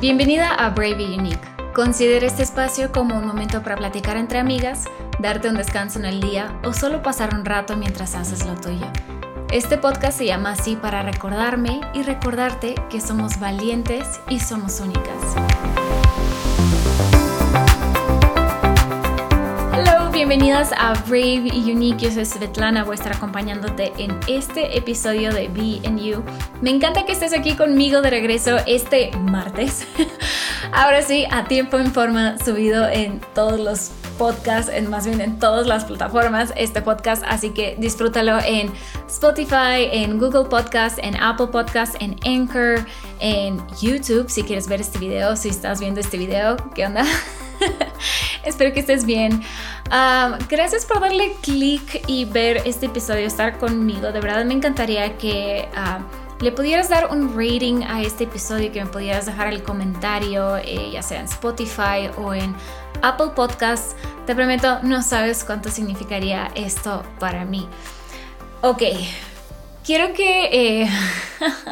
Bienvenida a Brave y Unique. Considera este espacio como un momento para platicar entre amigas, darte un descanso en el día o solo pasar un rato mientras haces lo tuyo. Este podcast se llama así para recordarme y recordarte que somos valientes y somos únicas. Bienvenidas a Brave y Unique. Yo soy Svetlana, voy a estar acompañándote en este episodio de Be You. Me encanta que estés aquí conmigo de regreso este martes. Ahora sí, a tiempo en forma, subido en todos los podcast, en más bien en todas las plataformas, este podcast, así que disfrútalo en Spotify, en Google Podcast, en Apple Podcast, en Anchor, en YouTube, si quieres ver este video, si estás viendo este video, ¿qué onda? Espero que estés bien. gracias por darle click y ver este episodio, estar conmigo. De verdad me encantaría que le pudieras dar un rating a este episodio, que me pudieras dejar el comentario, eh, ya sea en Spotify o en Apple Podcasts. Te prometo, no sabes cuánto significaría esto para mí. Ok, quiero que eh,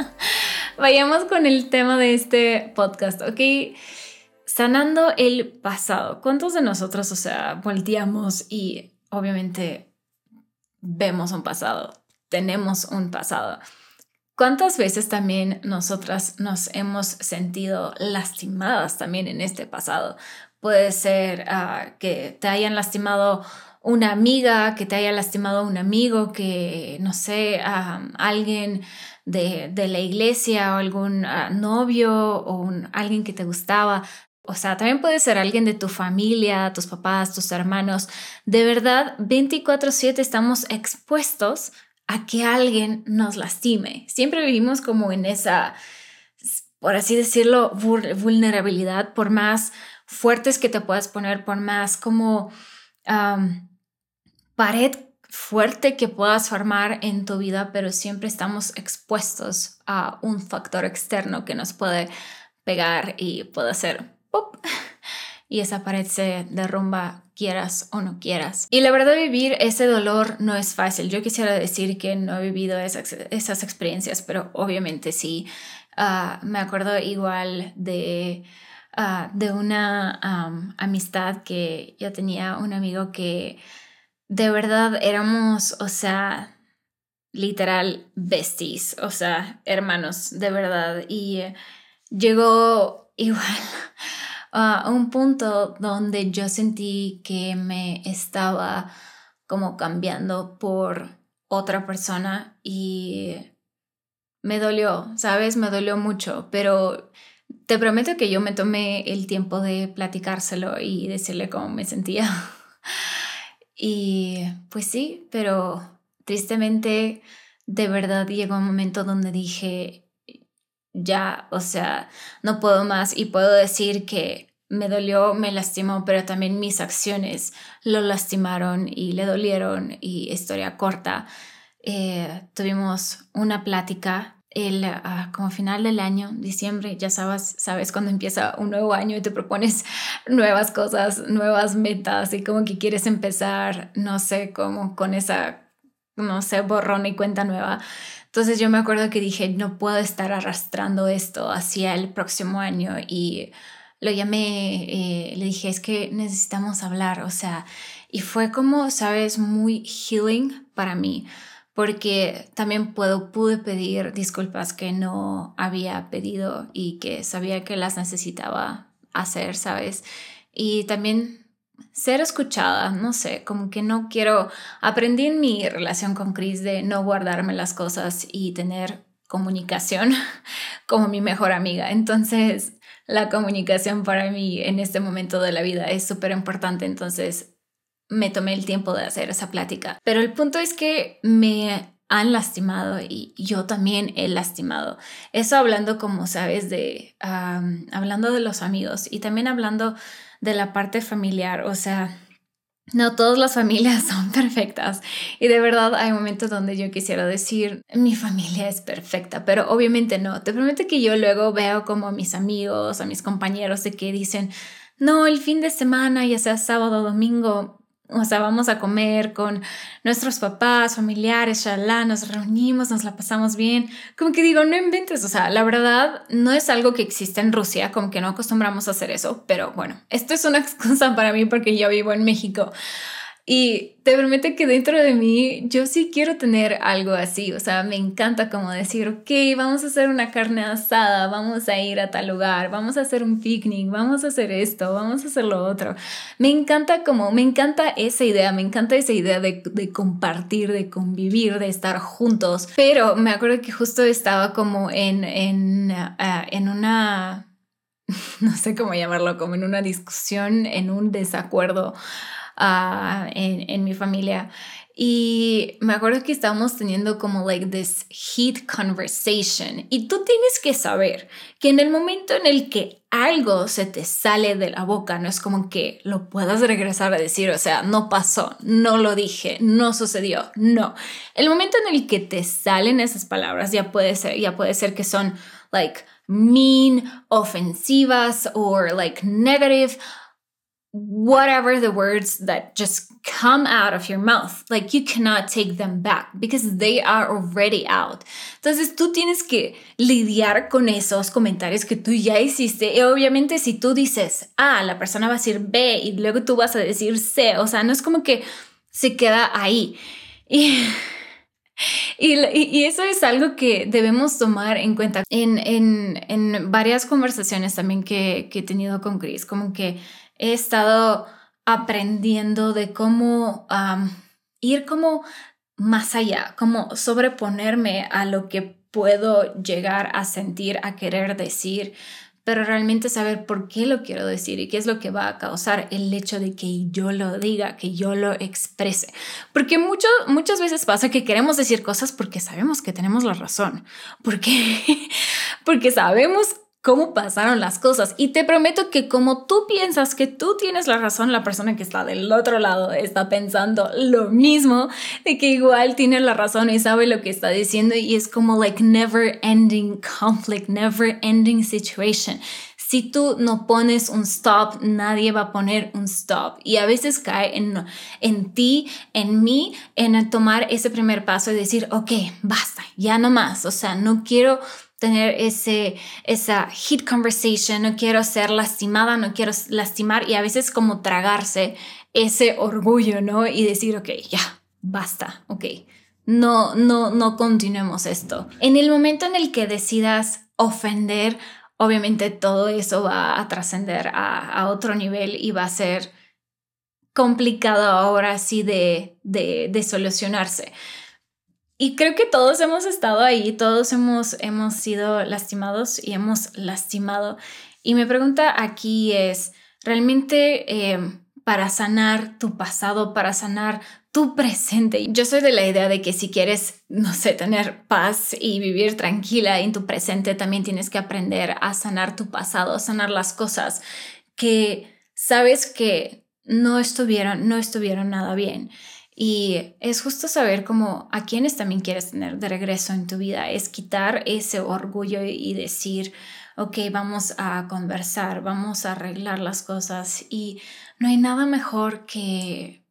vayamos con el tema de este podcast, ¿ok? Sanando el pasado. ¿Cuántos de nosotros, o sea, volteamos y obviamente vemos un pasado, tenemos un pasado? ¿Cuántas veces también nosotras nos hemos sentido lastimadas también en este pasado? Puede ser ah, que te hayan lastimado una amiga, que te haya lastimado un amigo, que no sé, alguien de, la iglesia o algún ah, novio o alguien que te gustaba. O sea, también puede ser alguien de tu familia, tus papás, tus hermanos. De verdad, 24/7 estamos expuestos a que alguien nos lastime. Siempre vivimos como en esa, por así decirlo, vulnerabilidad, por más fuertes que te puedas poner, por más como pared fuerte que puedas formar en tu vida, pero siempre estamos expuestos a un factor externo que nos puede pegar y puede hacer y esa pared se derrumba quieras o no quieras. Y la verdad vivir ese dolor no es fácil. Yo quisiera decir que no he vivido esas, experiencias, pero obviamente sí. Ah, me acuerdo igual de, uh, de una amistad que yo tenía un amigo que de verdad éramos, o sea, literal besties, o sea, hermanos, de verdad. Y llegó igual a un punto donde yo sentí que me estaba como cambiando por otra persona y me dolió, ¿sabes? Me dolió mucho, pero te prometo que yo me tomé el tiempo de platicárselo y decirle cómo me sentía. y pues sí, pero tristemente de verdad llegó un momento donde dije, ya, o sea, no puedo más y puedo decir que me dolió, me lastimó, pero también mis acciones lo lastimaron y le dolieron y historia corta. Eh, tuvimos una plática el, uh, como final del año, diciembre, ya sabes, sabes cuando empieza un nuevo año y te propones nuevas cosas, nuevas metas y como que quieres empezar, no sé, como con esa, no sé, borrón y cuenta nueva. Entonces yo me acuerdo que dije, no puedo estar arrastrando esto hacia el próximo año y lo llamé, eh, le dije, es que necesitamos hablar, o sea, y fue como, sabes, muy healing para mí, porque también puedo, pude pedir disculpas que no había pedido y que sabía que las necesitaba hacer, ¿sabes? Y también ser escuchada, no sé, como que no quiero, aprendí en mi relación con Chris de no guardarme las cosas y tener comunicación como mi mejor amiga. Entonces, la comunicación para mí en este momento de la vida es súper importante. Entonces, me tomé el tiempo de hacer esa plática. Pero el punto es que me han lastimado y yo también he lastimado. Eso hablando, como sabes, de, hablando de los amigos y también hablando de la parte familiar, o sea, no todas las familias son perfectas y de verdad hay momentos donde yo quisiera decir mi familia es perfecta, pero obviamente no. Te prometo que yo luego veo como a mis amigos, a mis compañeros de que dicen, no, el fin de semana, ya sea sábado o domingo, o sea, vamos a comer con nuestros papás, familiares, shalá, nos reunimos, nos la pasamos bien. Como que digo, no inventes, o sea, la verdad no es algo que existe en Rusia, como que no acostumbramos a hacer eso, pero bueno, esto es una excusa para mí porque yo vivo en México. Y te prometo que dentro de mí yo sí quiero tener algo así, o sea, me encanta como decir, ok, vamos a hacer una carne asada, vamos a ir a tal lugar, vamos a hacer un picnic, vamos a hacer esto, vamos a hacer lo otro. Me encanta como, me encanta esa idea, me encanta esa idea de, de compartir, de convivir, de estar juntos, pero me acuerdo que justo estaba como en, en, uh, en una, no sé cómo llamarlo, como en una discusión, en un desacuerdo en, en mi familia. Y me acuerdo que estábamos teniendo como like this heat conversation. Y tú tienes que saber que en el momento en el que algo se te sale de la boca, no es como que lo puedas regresar a decir, o sea, no pasó, no lo dije, no sucedió, no. El momento en el que te salen esas palabras ya puede ser, ya puede ser que son like mean, ofensivas o like negative whatever the words that just come out of your mouth. Like you cannot take them back because they are already out. Entonces tú tienes que lidiar con esos comentarios que tú ya hiciste. Y obviamente si tú dices A, la persona va a decir B y luego tú vas a decir C. O sea, no es como que se queda ahí. Y... Y, y, eso es algo que debemos tomar en cuenta en, en, en varias conversaciones también que, que, he tenido con Chris, como que he estado aprendiendo de cómo ir como más allá, como sobreponerme a lo que puedo llegar a sentir, a querer decir, pero realmente saber por qué lo quiero decir y qué es lo que va a causar el hecho de que yo lo diga, que yo lo exprese. Porque mucho, muchas veces pasa que queremos decir cosas porque sabemos que tenemos la razón, porque, porque sabemos cómo pasaron las cosas. Y te prometo que como tú piensas que tú tienes la razón, la persona que está del otro lado está pensando lo mismo, de que igual tiene la razón y sabe lo que está diciendo y es como like never ending conflict, never ending situation. Si tú no pones un stop, nadie va a poner un stop. Y a veces cae en, en ti, en mí, en tomar ese primer paso y decir, ok, basta, ya no más. O sea, no quiero tener ese, esa hit conversation, no quiero ser lastimada, no quiero lastimar y a veces como tragarse ese orgullo, ¿no? Y decir, ok, ya, basta, ok, no, no, no continuemos esto. En el momento en el que decidas ofender, obviamente todo eso va a trascender a, otro nivel y va a ser complicado ahora sí de, de solucionarse. Y creo que todos hemos estado ahí, todos hemos, hemos sido lastimados y hemos lastimado. Y mi pregunta aquí es, ¿realmente em, para sanar tu pasado, para sanar tu presente? Yo soy de la idea de que si quieres, no sé, tener paz y vivir tranquila en tu presente, también tienes que aprender a sanar tu pasado, sanar las cosas que sabes que no estuvieron, no estuvieron nada bien. Y es justo saber cómo a quiénes también quieres tener de regreso en tu vida, es quitar ese orgullo y decir, ok, vamos a conversar, vamos a arreglar las cosas y no hay nada mejor que,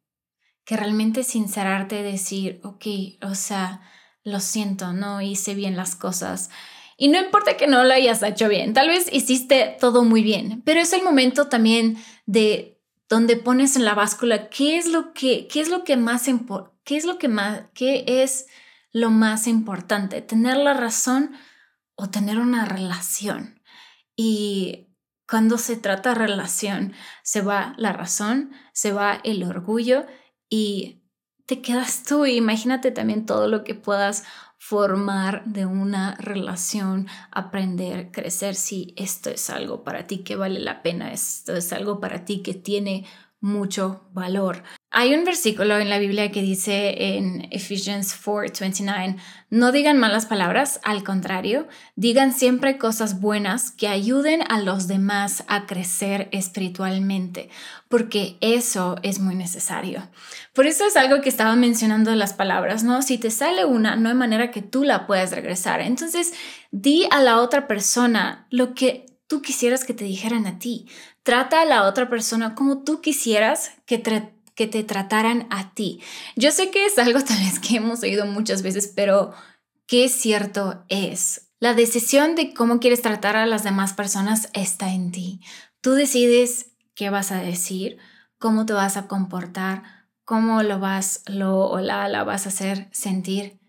que realmente sincerarte, decir, ok, o sea, lo siento, no hice bien las cosas. Y no importa que no lo hayas hecho bien, tal vez hiciste todo muy bien, pero es el momento también de donde pones en la báscula qué es lo que, qué es lo que más, qué es lo que más, qué es lo más importante, tener la razón o tener una relación. Y cuando se trata relación, se va la razón, se va el orgullo y te quedas tú. Imagínate también todo lo que puedas formar de una relación, aprender, crecer, si esto es algo para ti que vale la pena, esto es algo para ti que tiene mucho valor. Hay un versículo en la Biblia que dice en Ephesians 4:29, no digan malas palabras, al contrario, digan siempre cosas buenas que ayuden a los demás a crecer espiritualmente, porque eso es muy necesario. Por eso es algo que estaba mencionando las palabras, ¿no? Si te sale una, no hay manera que tú la puedas regresar. Entonces, di a la otra persona lo que tú quisieras que te dijeran a ti. Trata a la otra persona como tú quisieras que te que te trataran a ti. Yo sé que es algo tal vez que hemos oído muchas veces, pero qué cierto es. La decisión de cómo quieres tratar a las demás personas está en ti. Tú decides qué vas a decir, cómo te vas a comportar, cómo lo vas, lo o la, vas a hacer sentir.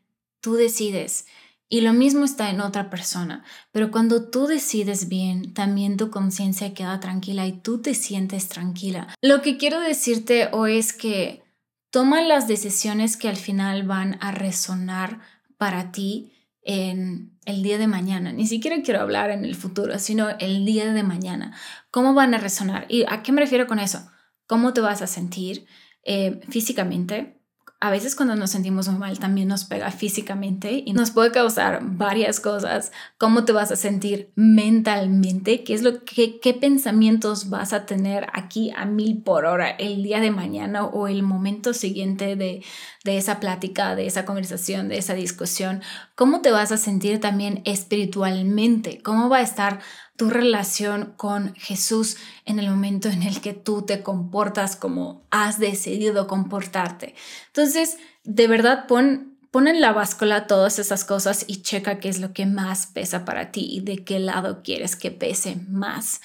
Tú decides. Y lo mismo está en otra persona. Pero cuando tú decides bien, también tu conciencia queda tranquila y tú te sientes tranquila. Lo que quiero decirte hoy es que toma las decisiones que al final van a resonar para ti en el día de mañana. Ni siquiera quiero hablar en el futuro, sino el día de mañana. ¿Cómo van a resonar? ¿Y a qué me refiero con eso? ¿Cómo te vas a sentir eh, físicamente? A veces cuando nos sentimos mal también nos pega físicamente y nos puede causar varias cosas. ¿Cómo te vas a sentir mentalmente? ¿Qué qué pensamientos vas a tener aquí a mil por hora el día de mañana o el momento siguiente de, de esa plática, de esa conversación, de esa discusión? ¿Cómo te vas a sentir también espiritualmente? ¿Cómo va a estar tu relación con Jesús en el momento en el que tú te comportas como has decidido comportarte. Entonces, de verdad, pon, pon en la báscula todas esas cosas y checa qué es lo que más pesa para ti y de qué lado quieres que pese más.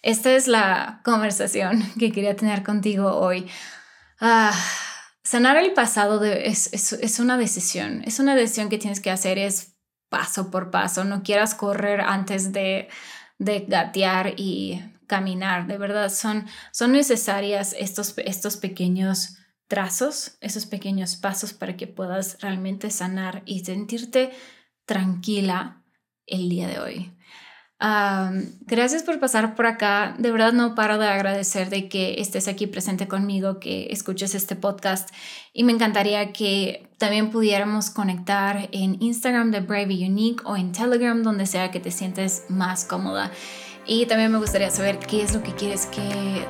Esta es la conversación que quería tener contigo hoy. Ah, sanar el pasado es, es una decisión, es una decisión que tienes que hacer, es paso por paso, no quieras correr antes de de gatear y caminar. De verdad, son, son necesarias estos, estos pequeños trazos, esos pequeños pasos para que puedas realmente sanar y sentirte tranquila el día de hoy gracias por pasar por acá. De verdad no paro de agradecer de que estés aquí presente conmigo, que escuches este podcast y me encantaría que también pudiéramos conectar en Instagram de Brave Unique o en Telegram, donde sea que te sientes más cómoda. Y también me gustaría saber qué es lo que quieres que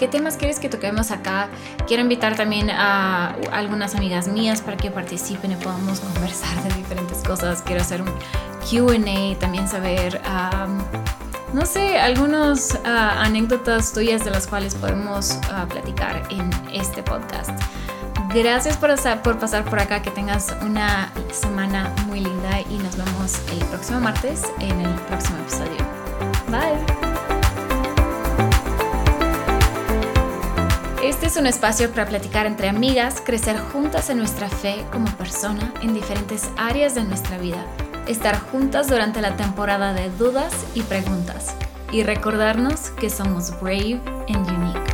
qué temas quieres que toquemos acá. Quiero invitar también a algunas amigas mías para que participen y podamos conversar de diferentes cosas. Quiero hacer un QA, también saber, no sé, algunas ah, anécdotas tuyas de las cuales podemos ah, platicar en este podcast. Gracias por, por pasar por acá, que tengas una semana muy linda y nos vemos el próximo martes en el próximo episodio. Bye. Este es un espacio para platicar entre amigas, crecer juntas en nuestra fe como persona en diferentes áreas de nuestra vida estar juntas durante la temporada de dudas y preguntas y recordarnos que somos brave and unique.